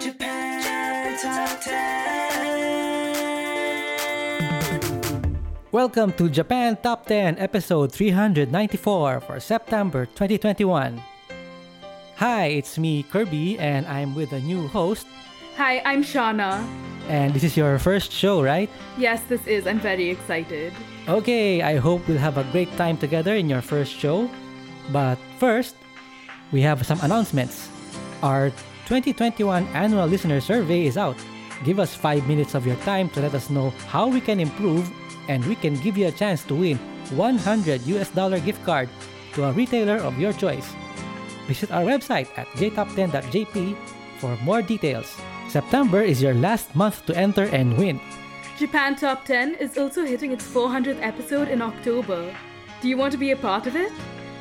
Japan Top 10. Welcome to Japan Top 10, episode 394 for September 2021. Hi, it's me, Kirby, and I'm with a new host. Hi, I'm Shauna. And this is your first show, right? Yes, this is. I'm very excited. Okay, I hope we'll have a great time together in your first show. But first, we have some announcements. Our 2021 annual listener survey is out. Give us 5 minutes of your time to let us know how we can improve and we can give you a chance to win 100 US dollar gift card to a retailer of your choice. Visit our website at jtop10.jp for more details. September is your last month to enter and win. Japan Top 10 is also hitting its 400th episode in October. Do you want to be a part of it?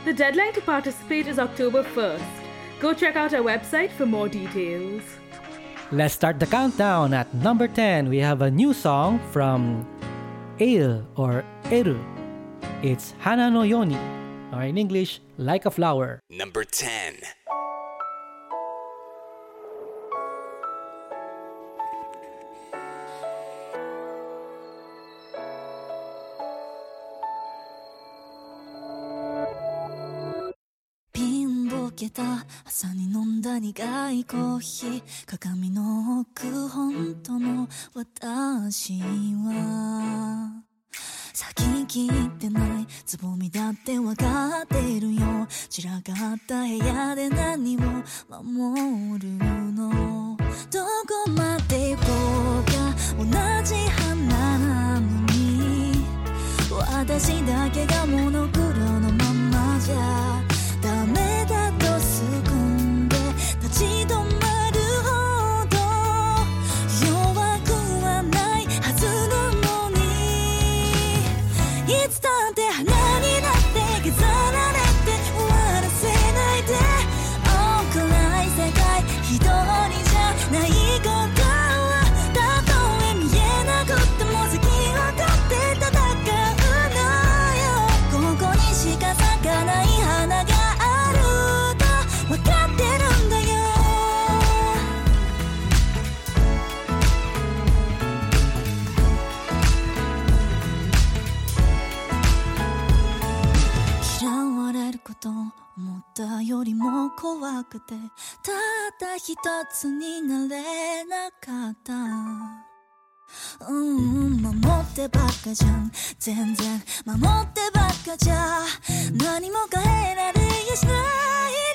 The deadline to participate is October 1st. Go check out our website for more details. Let's start the countdown. At number 10, we have a new song from Eill or Eru. It's Hana no Yoni, or in English, Like a Flower. Number 10. た。朝に飲んだ苦いコーヒー。鏡の奥本当の私は。先切ってないつぼみだってわかってるよ。散らかった部屋で何を守るの？どこまで行こうか同じ花なのに？私だけがモノクロのままじゃ。たよりも怖くてたった一つになれなかった。うん。守ってばっかじゃん。全然守ってばっかじゃ何も変えられやしない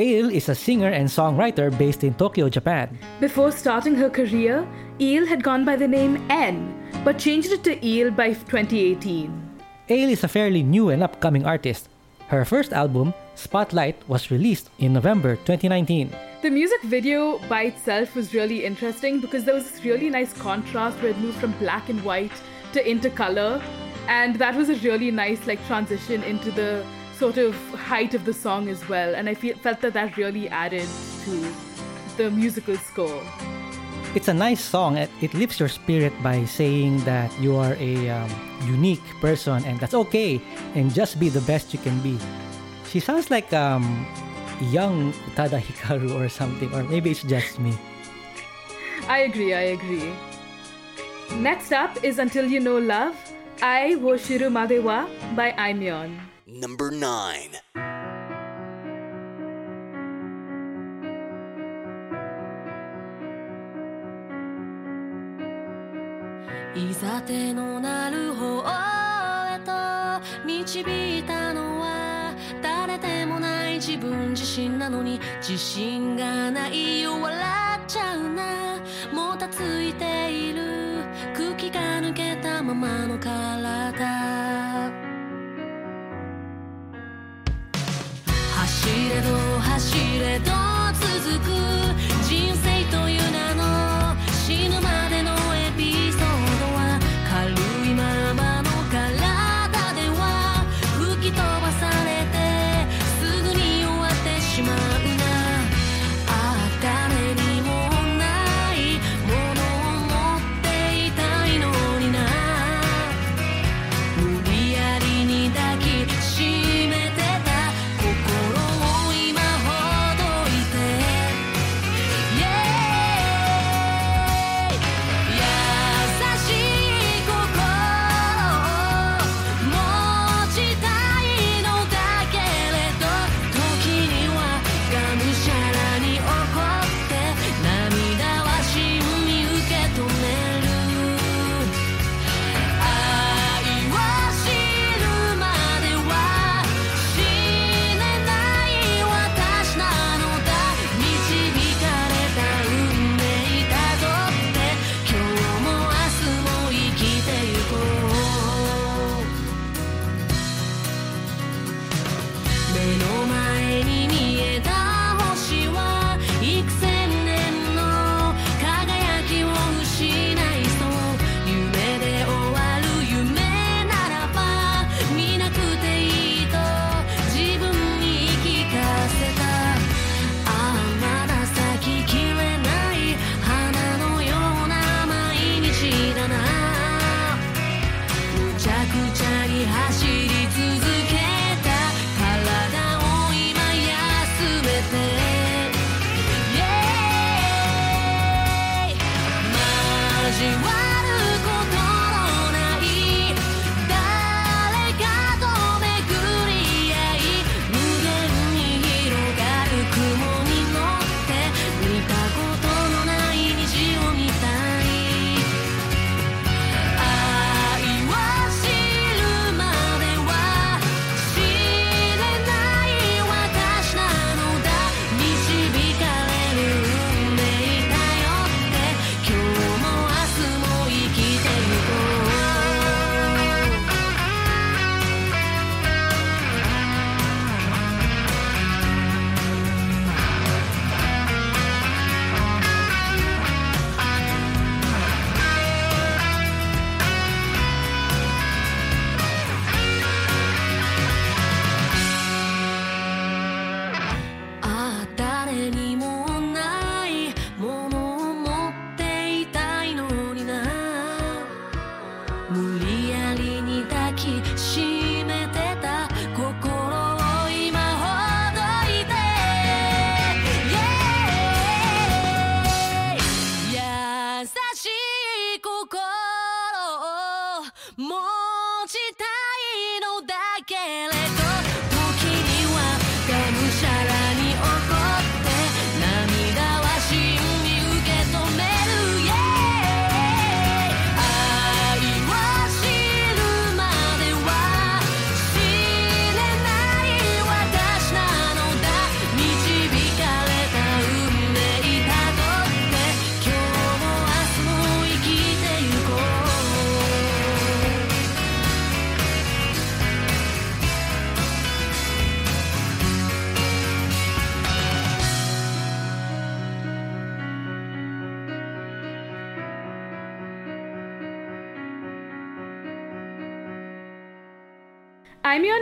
Eill is a singer and songwriter based in Tokyo, Japan. Before starting her career, Eill had gone by the name N, but changed it to Eill by 2018. Eill is a fairly new and upcoming artist. Her first album, Spotlight, was released in November 2019. The music video by itself was really interesting because there was this really nice contrast where it moved from black and white to into color, and that was a really nice like transition into the sort of height of the song as well. And I feel, felt that that really added to the musical score. It's a nice song. It, it lifts your spirit by saying that you are a um, unique person and that's okay and just be the best you can be. She sounds like um, young Tada Hikaru or something, or maybe it's just me. I agree, I agree. Next up is Until You Know Love, Ai Wo Shiru Madewa by Aimyon. Number 9. いざ手のなる方へと導いたのは誰でもない自分自身なのに自信がないよ笑っちゃうなもたついている空気が抜けたままの体走れど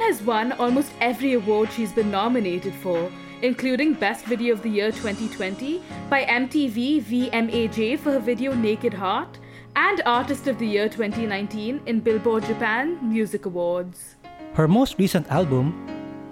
has won almost every award she's been nominated for, including Best Video of the Year 2020 by MTV VMAJ for her video Naked Heart, and Artist of the Year 2019 in Billboard Japan Music Awards. Her most recent album,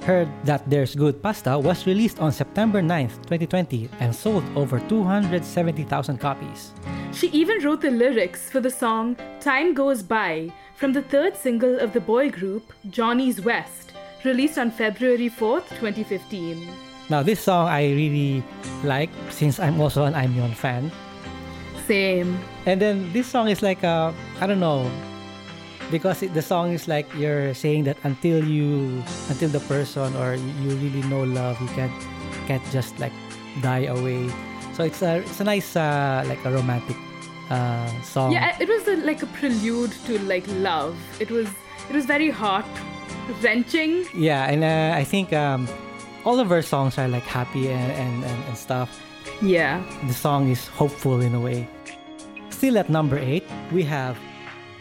Heard That There's Good Pasta, was released on September 9th, 2020 and sold over 270,000 copies. She even wrote the lyrics for the song Time Goes By from the third single of the boy group, Johnny's West, released on February 4th, 2015. Now, this song I really like since I'm also an Aimyon fan. Same. And then this song is like I don't know because it, the song is like you're saying that until you until the person or you, you really know love you can't can't just like die away. So it's a it's a nice uh, like a romantic uh, song. Yeah, it was a, like a prelude to like love. It was it was very heart wrenching. Yeah, and uh, I think um, all of her songs are like happy and, and, and, and stuff. Yeah. The song is hopeful in a way. Still at number eight, we have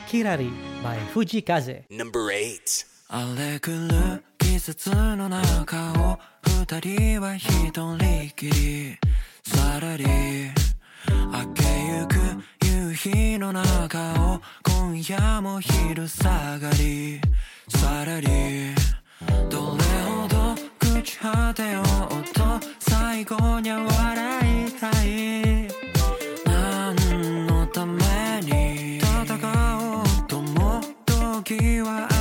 Kirari by Fujii Kaze. Number eight. 荒れ狂う季節の中を二人は一人きりさらり明けの中を今夜も昼下がり。さらりどれほど朽ち果てようと最後には笑いたい。何のために戦おうとも時は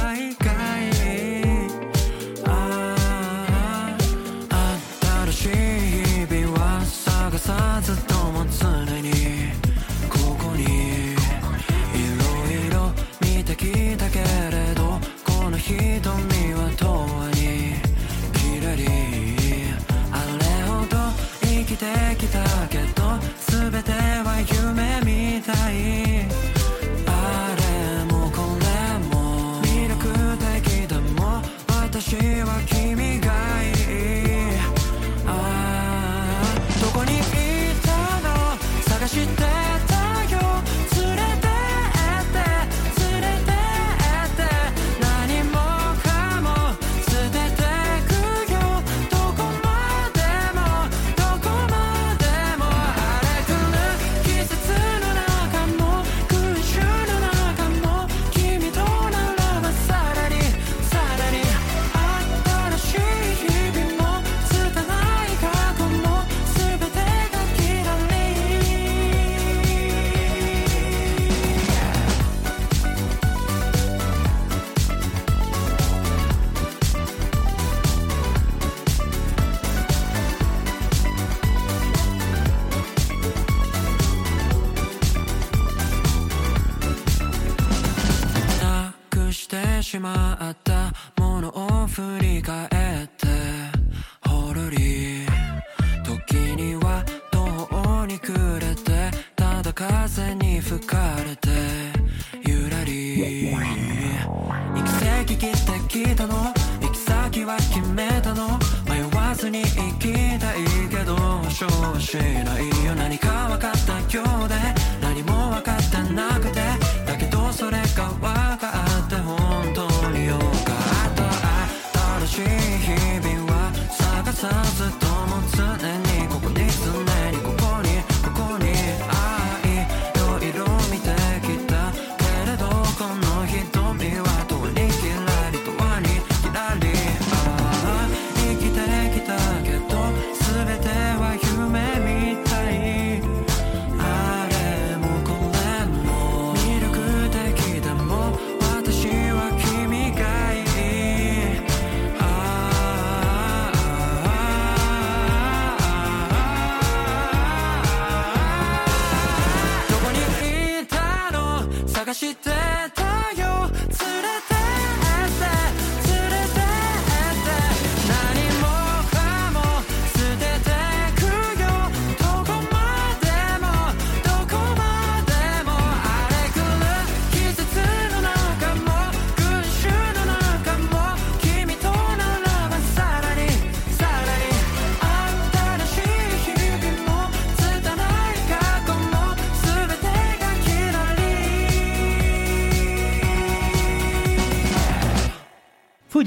行き先切ってきたの？行き先は決めたの？迷わずに行きたいけど勝負しないよ。何か分かった今日で？何も分かってなくて？だけどそれが分か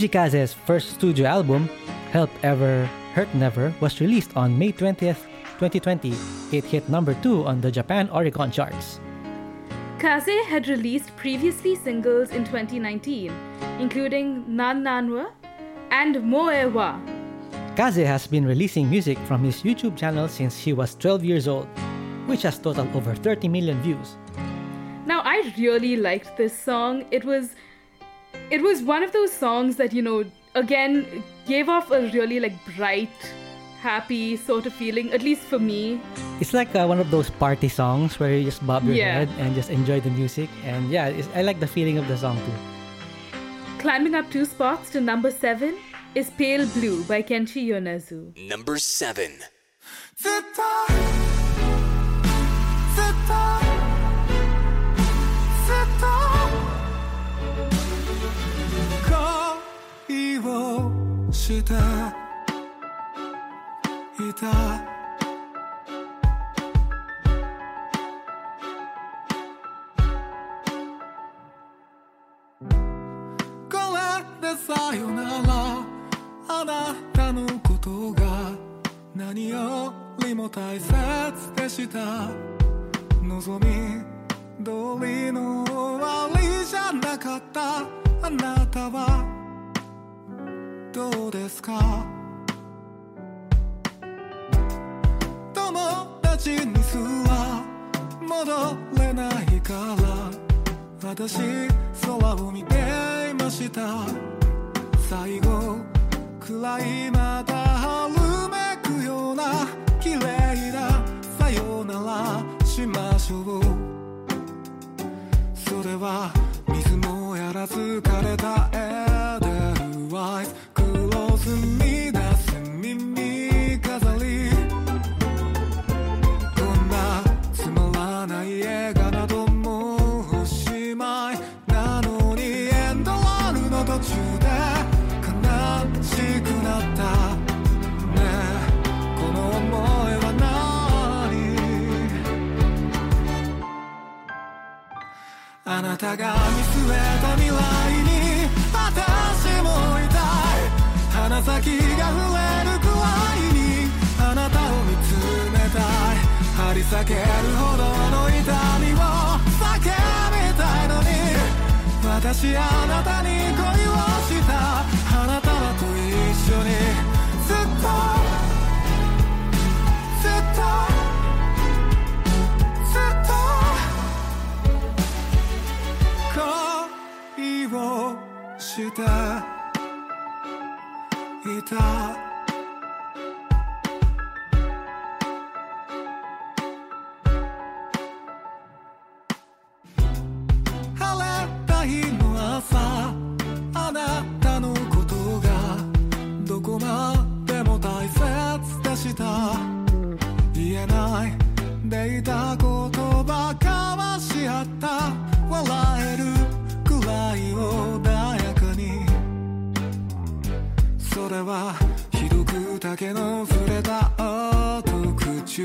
Fujii Kaze's first studio album, Help Ever Hurt Never, was released on May 20th, 2020. It hit number 2 on the Japan Oricon charts. Kaze had released previously singles in 2019, including Nan Nanwa and Moe wa. Kaze has been releasing music from his YouTube channel since he was 12 years old, which has totaled over 30 million views. Now I really liked this song. It was it was one of those songs that, you know, again gave off a really like bright, happy sort of feeling, at least for me. It's like uh, one of those party songs where you just bob your Yeah. head and just enjoy the music. And yeah, it's, I like the feeling of the song too. Climbing up two spots to number 7 is Pale Blue by Kenshi Yonezu. Number 7. していた？これでさよならあなたのことが何よりも大切でした。望み通りの終わりじゃなかった。あなたはどうですか？友達にすら戻れないから。私空を見ていました。最後くらいまた春めくような。綺麗なさよならしましょう。それは水もやらず枯れたエなたが見据えた未来に私もいたい鼻先が触れるくらいにあなたを見つめたい張り裂けるほどの痛みを叫びたいのに私あなたに恋をした。あなたらと一緒に。した。いた。酒の触れた音口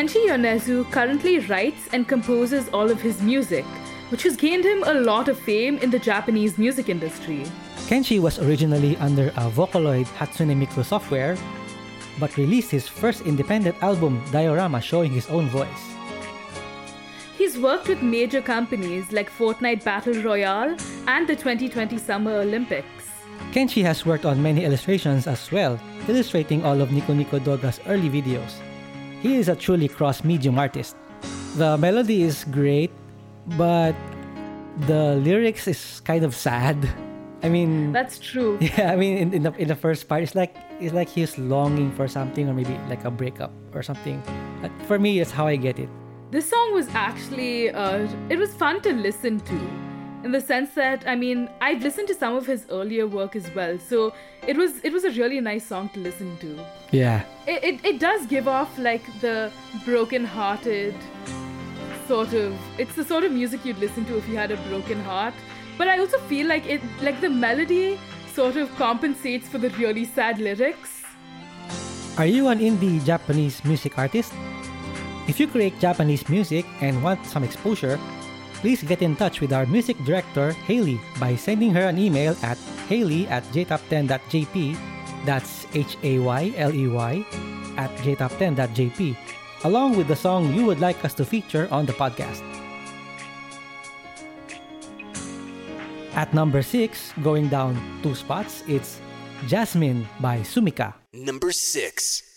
Kenshi Yonezu currently writes and composes all of his music, which has gained him a lot of fame in the Japanese music industry. Kenshi was originally under a Vocaloid Hatsune Miku software, but released his first independent album, Diorama, showing his own voice. He's worked with major companies like Fortnite Battle Royale and the 2020 Summer Olympics. Kenshi has worked on many illustrations as well, illustrating all of Nico Nico Doga's early videos. He is a truly cross-medium artist. The melody is great, but the lyrics is kind of sad. I mean, That's true. yeah, I mean, in, in the in the first part, it's like it's like he's longing for something, or maybe like a breakup or something. For me, that's how I get it. This song was actually, uh, it was fun to listen to. In the sense that, I mean, I'd listened to some of his earlier work as well, so it was it was a really nice song to listen to. Yeah, It, it, it does give off like the broken-hearted sort of. It's the sort of music you'd listen to if you had a broken heart. But I also feel like it, like the melody, sort of compensates for the really sad lyrics. Are you an indie Japanese music artist? If you create Japanese music and want some exposure, please get in touch with our music director, Hayley, by sending her an email at hayley at jtop10.jp. That's H A Y L E Y at jtop10.jp, along with the song you would like us to feature on the podcast. At number 6, going down two spots, it's Jasmine by Sumika. Number 6.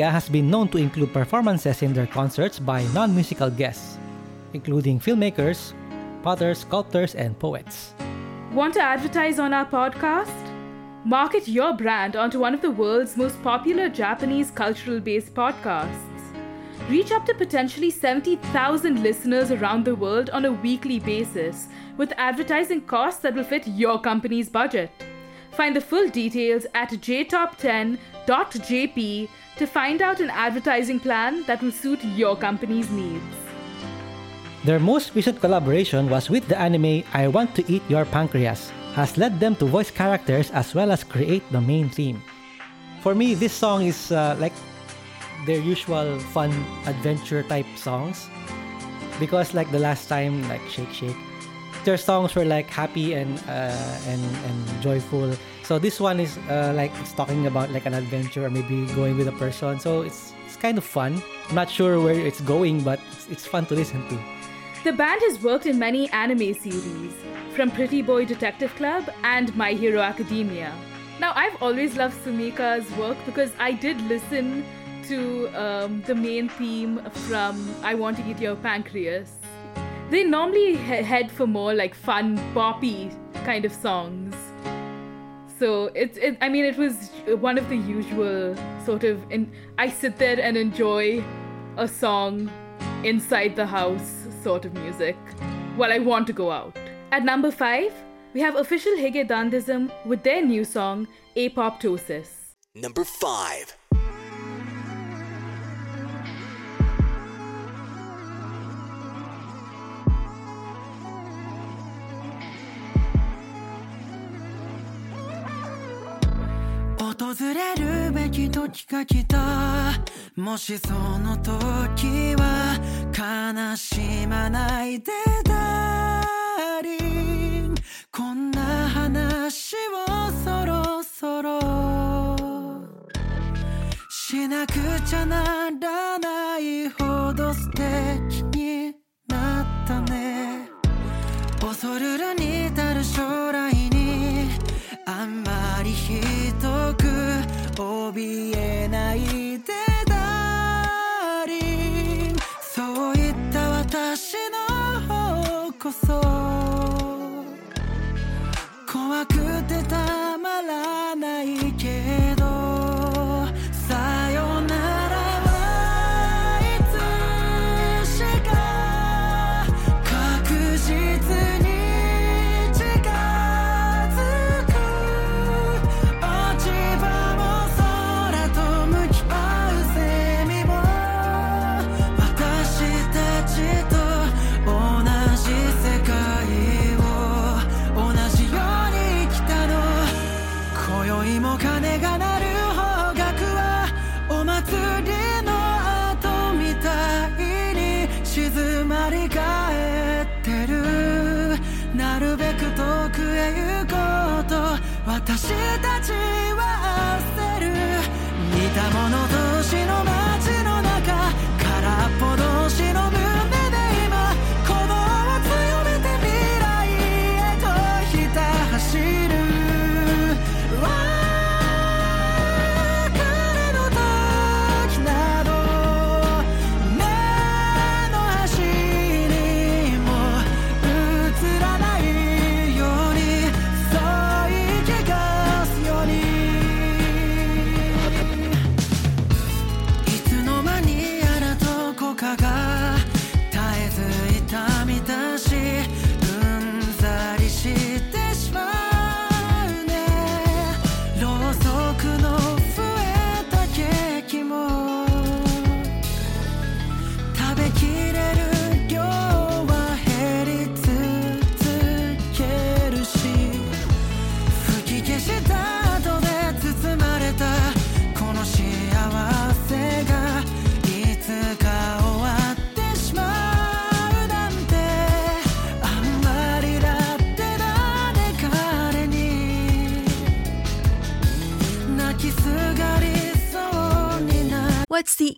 Sumika has been known to include performances in their concerts by non musical guests, including filmmakers, potters, sculptors, and poets. Want to advertise on our podcast? Market your brand onto one of the world's most popular Japanese cultural based podcasts. Reach up to potentially 70,000 listeners around the world on a weekly basis with advertising costs that will fit your company's budget. Find the full details at jtop10.jp to find out an advertising plan that will suit your company's needs. Their most recent collaboration was with the anime I Want to Eat Your Pancreas, has led them to voice characters as well as create the main theme. For me, this song is uh, like their usual fun adventure type songs because like the last time like Shake Shake, their songs were like happy and uh, and and joyful. So this one is uh, like it's talking about like an adventure or maybe going with a person. So it's it's kind of fun. I'm not sure where it's going, but it's, it's fun to listen to. The band has worked in many anime series, from Pretty Boy Detective Club and My Hero Academia. Now, I've always loved Sumika's work because I did listen to um, the main theme from I Want to Eat Your Pancreas. They normally he- head for more like fun, poppy kind of songs. So it's, it, I mean, it was one of the usual sort of. I sit there and enjoy a song inside the house sort of music while I want to go out. At number five, we have official Hige Dandism with their new song Apoptosis. Number 5. 訪れるべき時が来た。もしその時は悲しまないでダーリンこんな話をそろそろ。しなくちゃならないほど素敵になったね。恐るるに至る将来に。あんま怯えないでダーリンそういった私の方こそ。怖くてた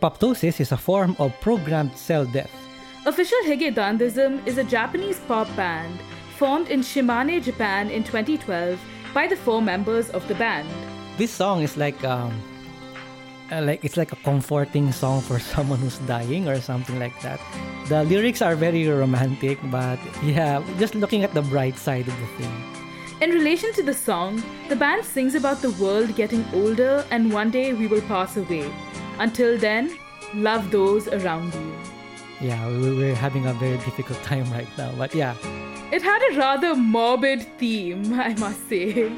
Apoptosis is a form of programmed cell death. Official Hige Dandism is a Japanese pop band formed in Shimane, Japan in 2012 by the four members of the band. This song is like um uh, like it's like a comforting song for someone who's dying or something like that. The lyrics are very romantic, but yeah, just looking at the bright side of the thing. In relation to the song, the band sings about the world getting older and one day we will pass away. Until then, love those around you. Yeah, we, we're having a very difficult time right now, but yeah. It had a rather morbid theme, I must say.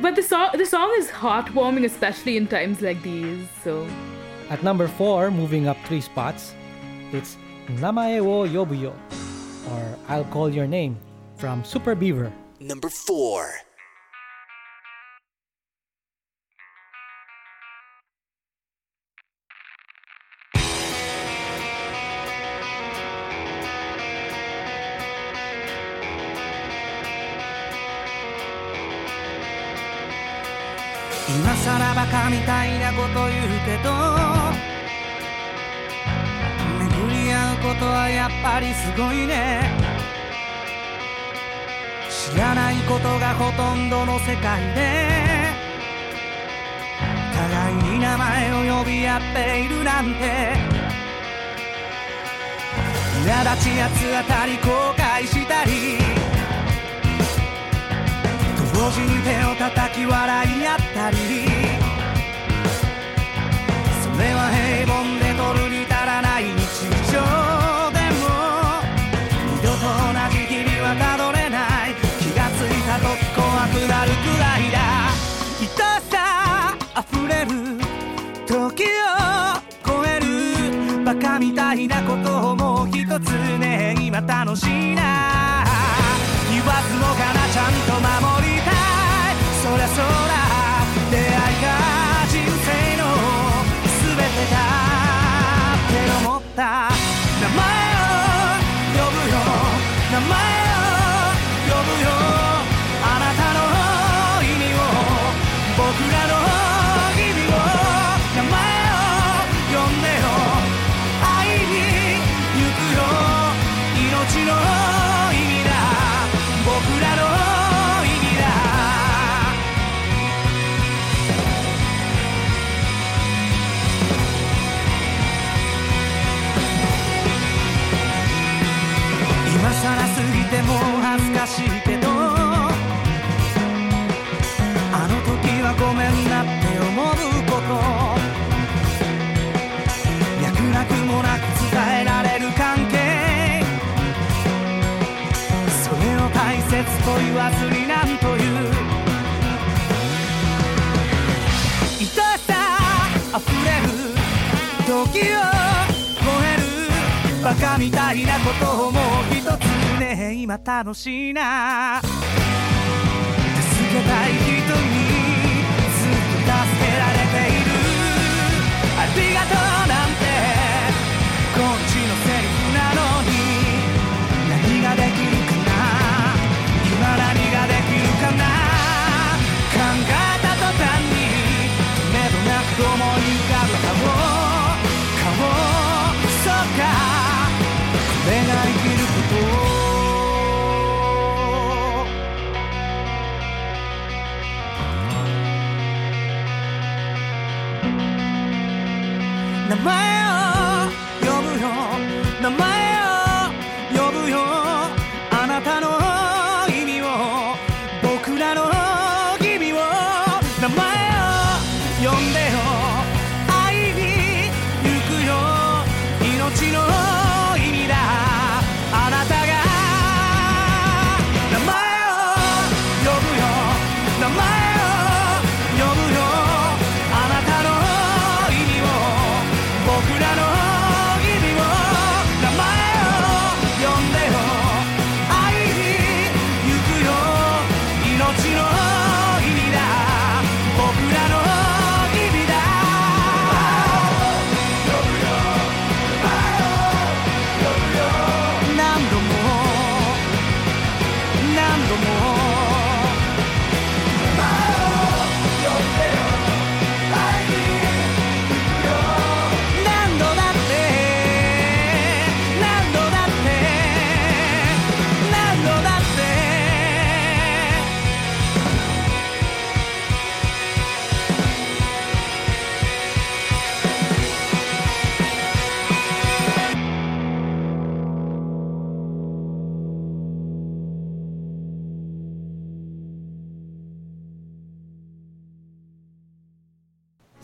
But the song the song is heartwarming, especially in times like these. So At number four, moving up three spots, it's Namae wo yobuyo, or I'll Call Your Name, from Super Beaver. Number 4. 今さらバカみたいなこと言うけど巡り合うことはやっぱりすごいね。知らないことがほとんどの世界で互いに名前を呼び合っているなんて。苛立ちやつ当たり後悔したり同時に手を叩き笑い合ったりそれは平凡で取るに足らない日常でも二度と同じ日々はたどれない気がついた時怖くなるくらいだ愛さ溢れる時を超えるバカみたいなことをもう一つね今楽しいな言わずもがなちゃんと守りたいそりゃそうだ出会いが人生の全てだって思った。名前を呼ぶよ。名前を呼ぶよ。あなたの意味を。僕らの時を超えるバカみたいなことをもう一つね今楽しいな。助けたい人にずっと助けられている。ありがとうなんて。こっちのセリフなのに。何ができるかな。今何ができるかな。考えた途端に目どなく思いが生きること名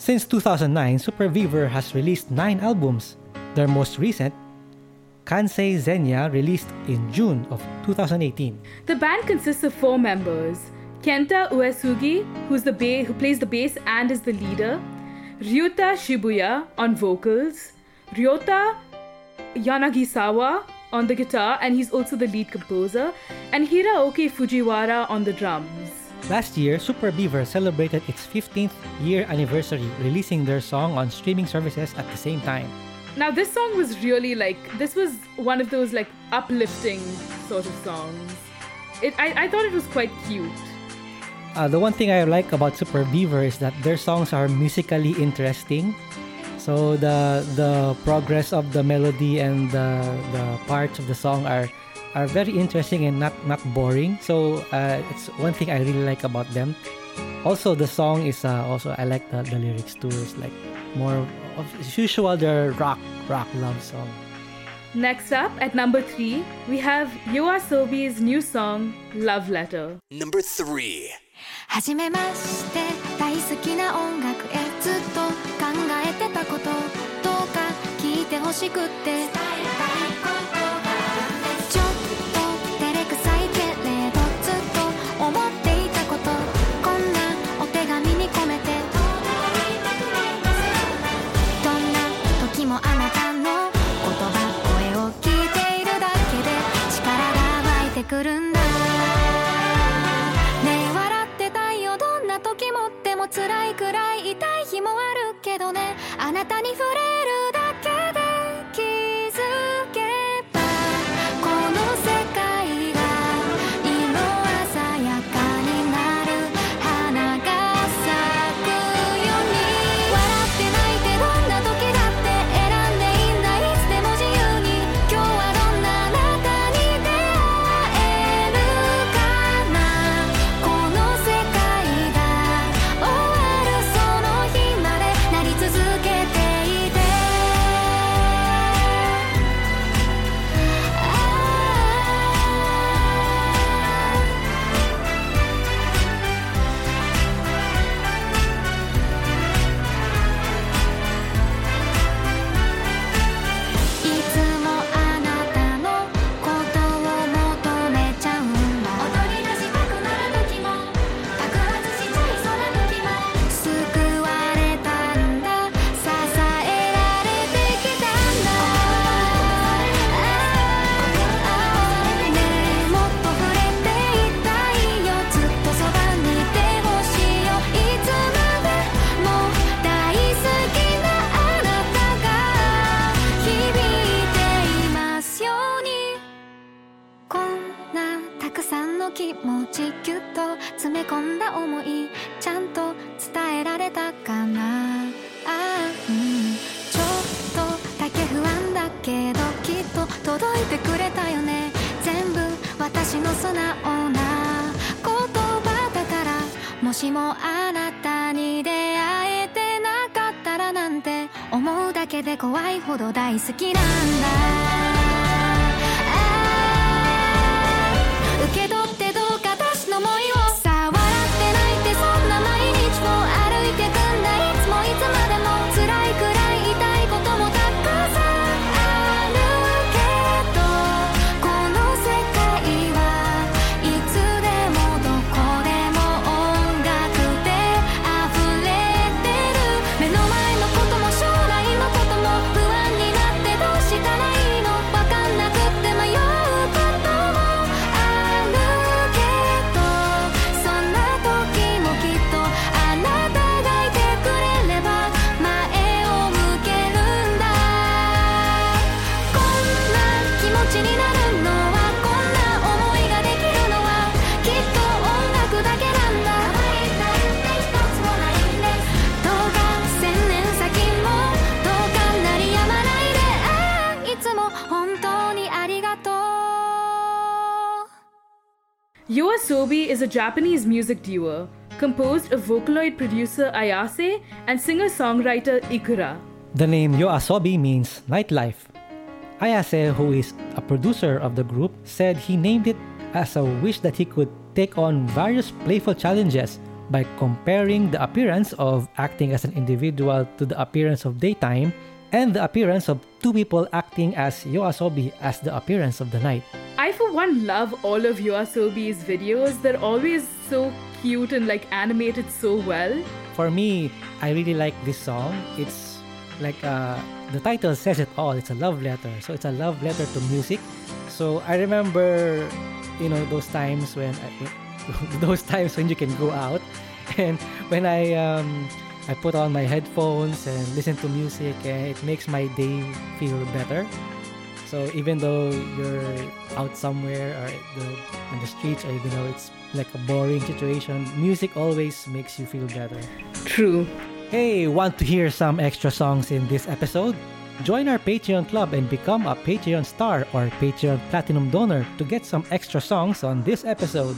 Since 2009, Super Beaver has released nine albums. Their most recent, Kansei Zenya, released in June of 2018. The band consists of four members Kenta Uesugi, who's the ba- who plays the bass and is the leader, Ryuta Shibuya on vocals, Ryota Yanagisawa on the guitar, and he's also the lead composer, and Hiroaki Fujiwara on the drums. Last year, Super Beaver celebrated its 15th year anniversary, releasing their song on streaming services at the same time. Now, this song was really like, this was one of those like uplifting sort of songs. It, I, I thought it was quite cute. Uh, the one thing I like about Super Beaver is that their songs are musically interesting. So the the progress of the melody and the, the parts of the song are are very interesting and not not boring. So uh, it's one thing I really like about them. Also, the song is uh, also I like the, the lyrics too. It's like more of, as usual. Their rock rock love song. Next up at number three, we have Yoasobi's new song Love Letter. Number three. はじめまして大好きな音楽へずっと考えてたことどうか聞いてほしくて辛いくらい痛い日もあるけどね。あなたに触れるなたくさんの気持ちぎゅっと詰め込んだ思いちゃんと伝えられたかな。あーうんちょっとだけ不安だけどきっと届いてくれたよね。全部私の素直な言葉だからもしもあなたに出会えてなかったらなんて思うだけで怖いほど大好きなんだ。思いを Yoasobi is a Japanese music duo composed of Vocaloid producer Ayase and singer songwriter Ikura. The name Yoasobi means nightlife. Ayase, who is a producer of the group, said he named it as a wish that he could take on various playful challenges by comparing the appearance of acting as an individual to the appearance of daytime and the appearance of two people acting as Yoasobi as the appearance of the night. I, for one, love all of Yoasobi's videos. They're always so cute and like animated so well. For me, I really like this song. It's like uh, the title says it all. It's a love letter. So it's a love letter to music. So I remember, you know, those times when I, those times when you can go out, and when I um, I put on my headphones and listen to music, and it makes my day feel better. So even though you're out somewhere or the, on the streets, or you know it's like a boring situation, music always makes you feel better. True. Hey, want to hear some extra songs in this episode? Join our Patreon club and become a Patreon star or Patreon platinum donor to get some extra songs on this episode.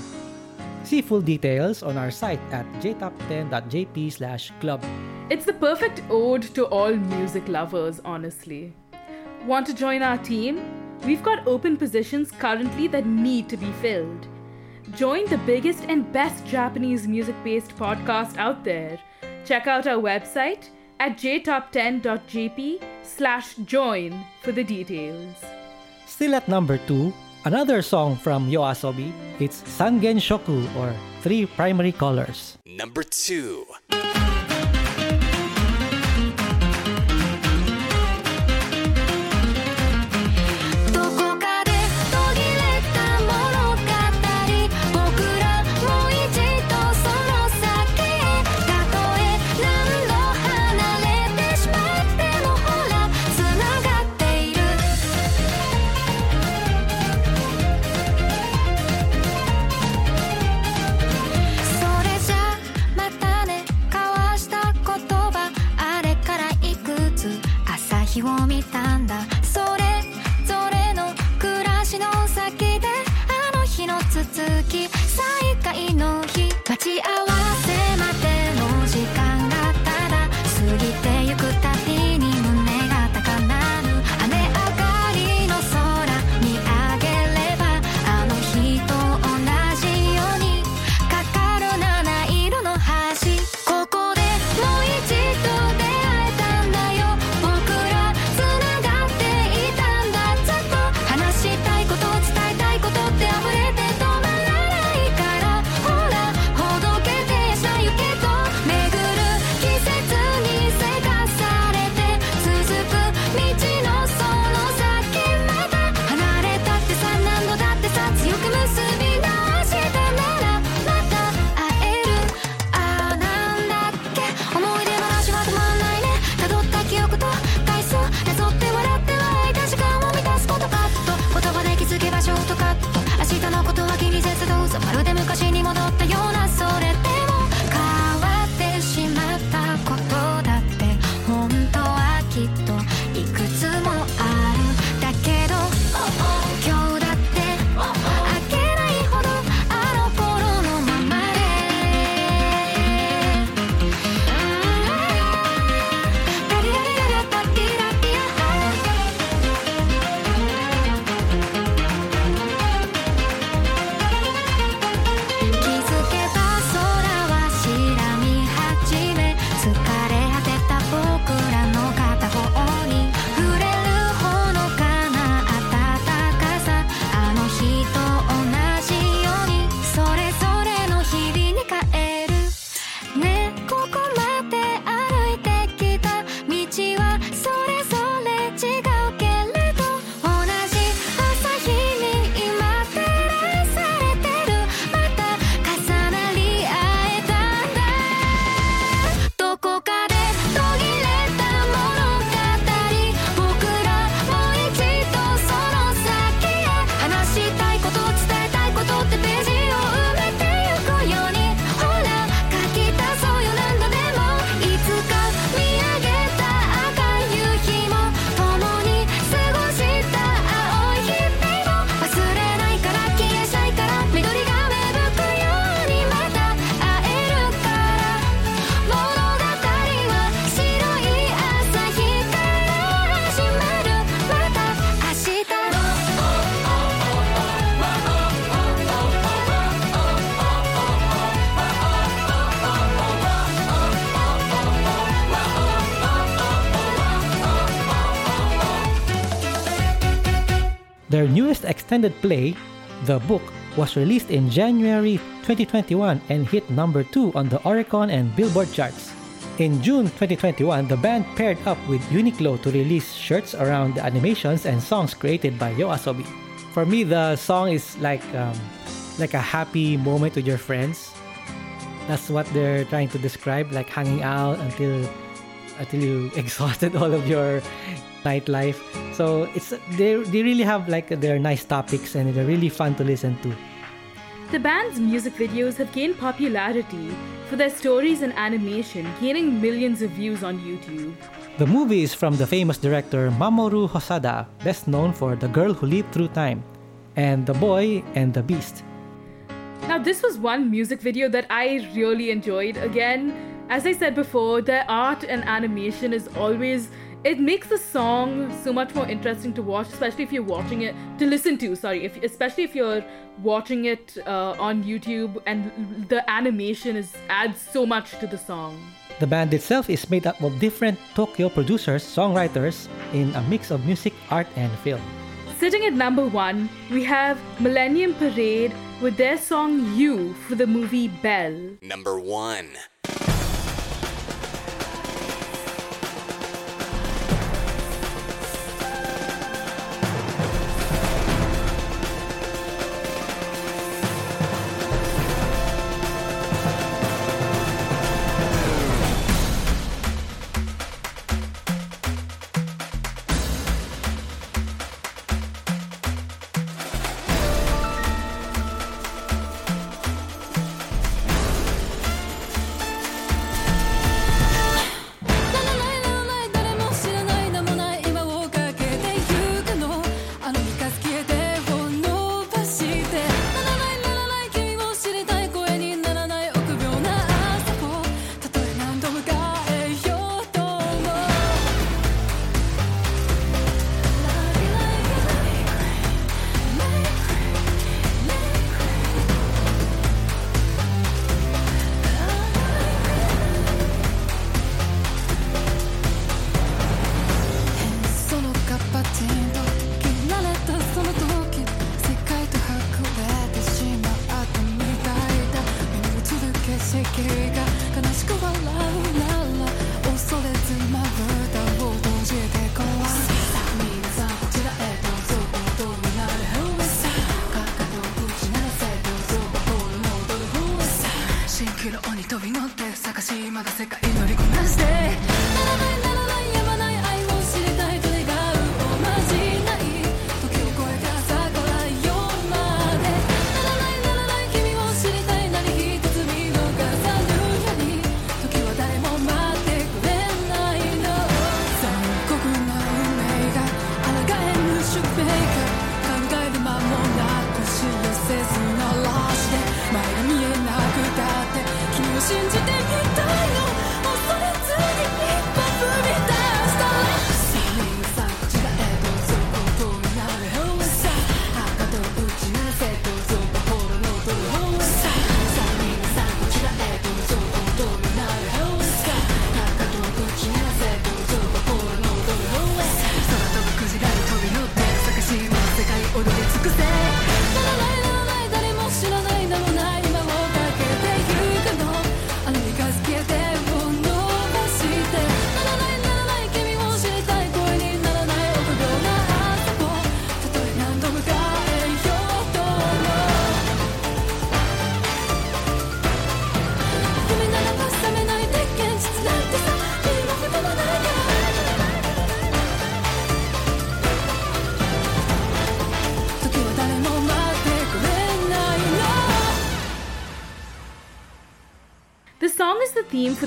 See full details on our site at jtop10.jp slash club. It's the perfect ode to all music lovers, honestly. Want to join our team? We've got open positions currently that need to be filled. Join the biggest and best Japanese music based podcast out there. Check out our website at jtop10.jp slash join for the details. Still at number 2, another song from Yoasobi. It's Sangen Shoku or Three Primary Colors. Number 2. Extended play, The Book, was released in January 2021 and hit number 2 on the Oricon and Billboard charts. In June 2021, the band paired up with Uniqlo to release shirts around the animations and songs created by Yoasobi. For me, the song is like um, like a happy moment with your friends. That's what they're trying to describe, like hanging out until until you exhausted all of your nightlife. So it's they they really have like their nice topics and they're really fun to listen to. The band's music videos have gained popularity for their stories and animation, gaining millions of views on YouTube. The movie is from the famous director Mamoru Hosoda, best known for The Girl Who Leaped Through Time and The Boy and the Beast. Now, this was one music video that I really enjoyed. Again, as I said before, their art and animation is always. It makes the song so much more interesting to watch, especially if you're watching it to listen to. Sorry, if especially if you're watching it uh, on YouTube, and the animation is adds so much to the song. The band itself is made up of different Tokyo producers, songwriters in a mix of music, art, and film. Sitting at number one, we have Millennium Parade with their song You for the movie Belle. Number 1.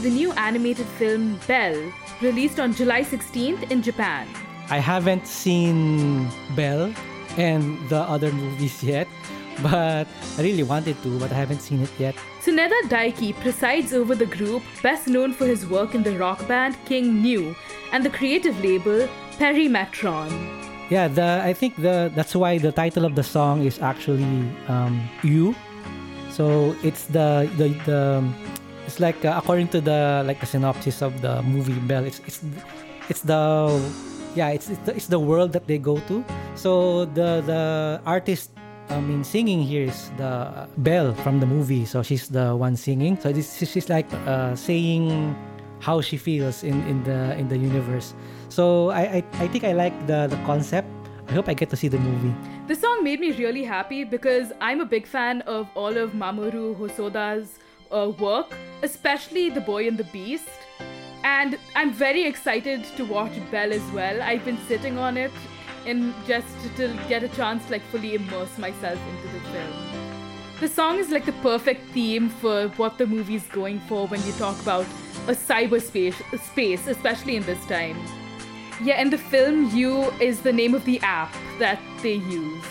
The new animated film Belle, released on July 16th in Japan. I haven't seen Belle and the other movies yet, but I really wanted to, but I haven't seen it yet. Tsuneta Daiki presides over the group, best known for his work in the rock band King Gnu and the creative label Perimetron. Yeah, the I think the that's why the title of the song is actually um, "You." So it's the the the it's like uh, according to the like the synopsis of the movie Belle, It's it's it's the yeah it's it's the, it's the world that they go to. So the the artist I mean singing here is the Belle from the movie. So she's the one singing. So this she's like uh, saying how she feels in, in the in the universe. So I, I I think I like the the concept. I hope I get to see the movie. The song made me really happy because I'm a big fan of all of Mamoru Hosoda's uh, work, especially The Boy and the Beast. And I'm very excited to watch Belle as well. I've been sitting on it and just to get a chance to like fully immerse myself into the film. The song is like the perfect theme for what the movie's going for when you talk about a cyberspace space, especially in this time. Yeah, in the film, You is the name of the app that they use.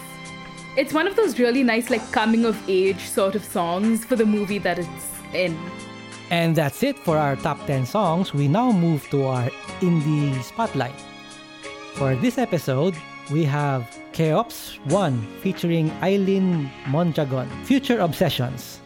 It's one of those really nice, like, coming of age sort of songs for the movie that it's in. And that's it for our top 10 songs. We now move to our indie spotlight. For this episode, we have Cheops 1 featuring Eileen Mondragon, Future Obsessions.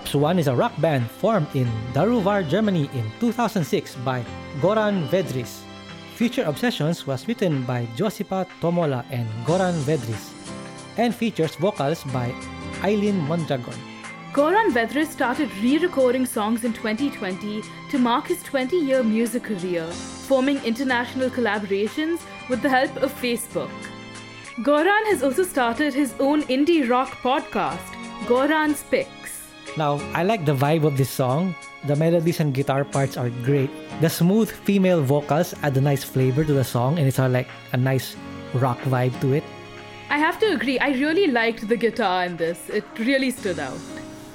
Cheops One is a rock band formed in Daruvar, Germany in 2006 by Goran Vedris. Future Obsessions was written by Josipa Tomola and Goran Vedris and features vocals by Eileen Mondragon. Goran Vedris started re-recording songs in 2020 to mark his 20-year music career, forming international collaborations with the help of Facebook. Goran has also started his own indie rock podcast, Goran's Picks. Now, I like the vibe of this song. The melodies and guitar parts are great. The smooth female vocals add a nice flavor to the song, and it's all like a nice rock vibe to it. I have to agree, I really liked the guitar in this. It really stood out.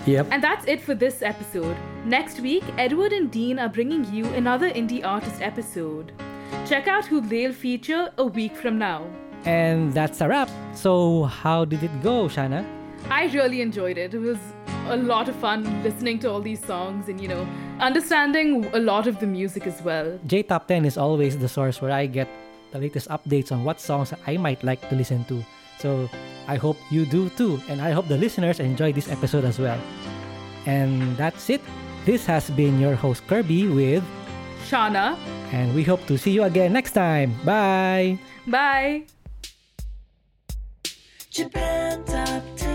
Yep. And that's it for this episode. Next week, Edward and Dean are bringing you another indie artist episode. Check out who they'll feature a week from now. And that's a wrap. So, how did it go, Shana? I really enjoyed it. It was a lot of fun listening to all these songs and, you know, understanding a lot of the music as well. J Top 10 is always the source where I get the latest updates on what songs I might like to listen to. So, I hope you do too, and I hope the listeners enjoy this episode as well. And that's it. This has been your host Kirby with, Shana, and we hope to see you again next time. Bye! bye. Japan Top 10,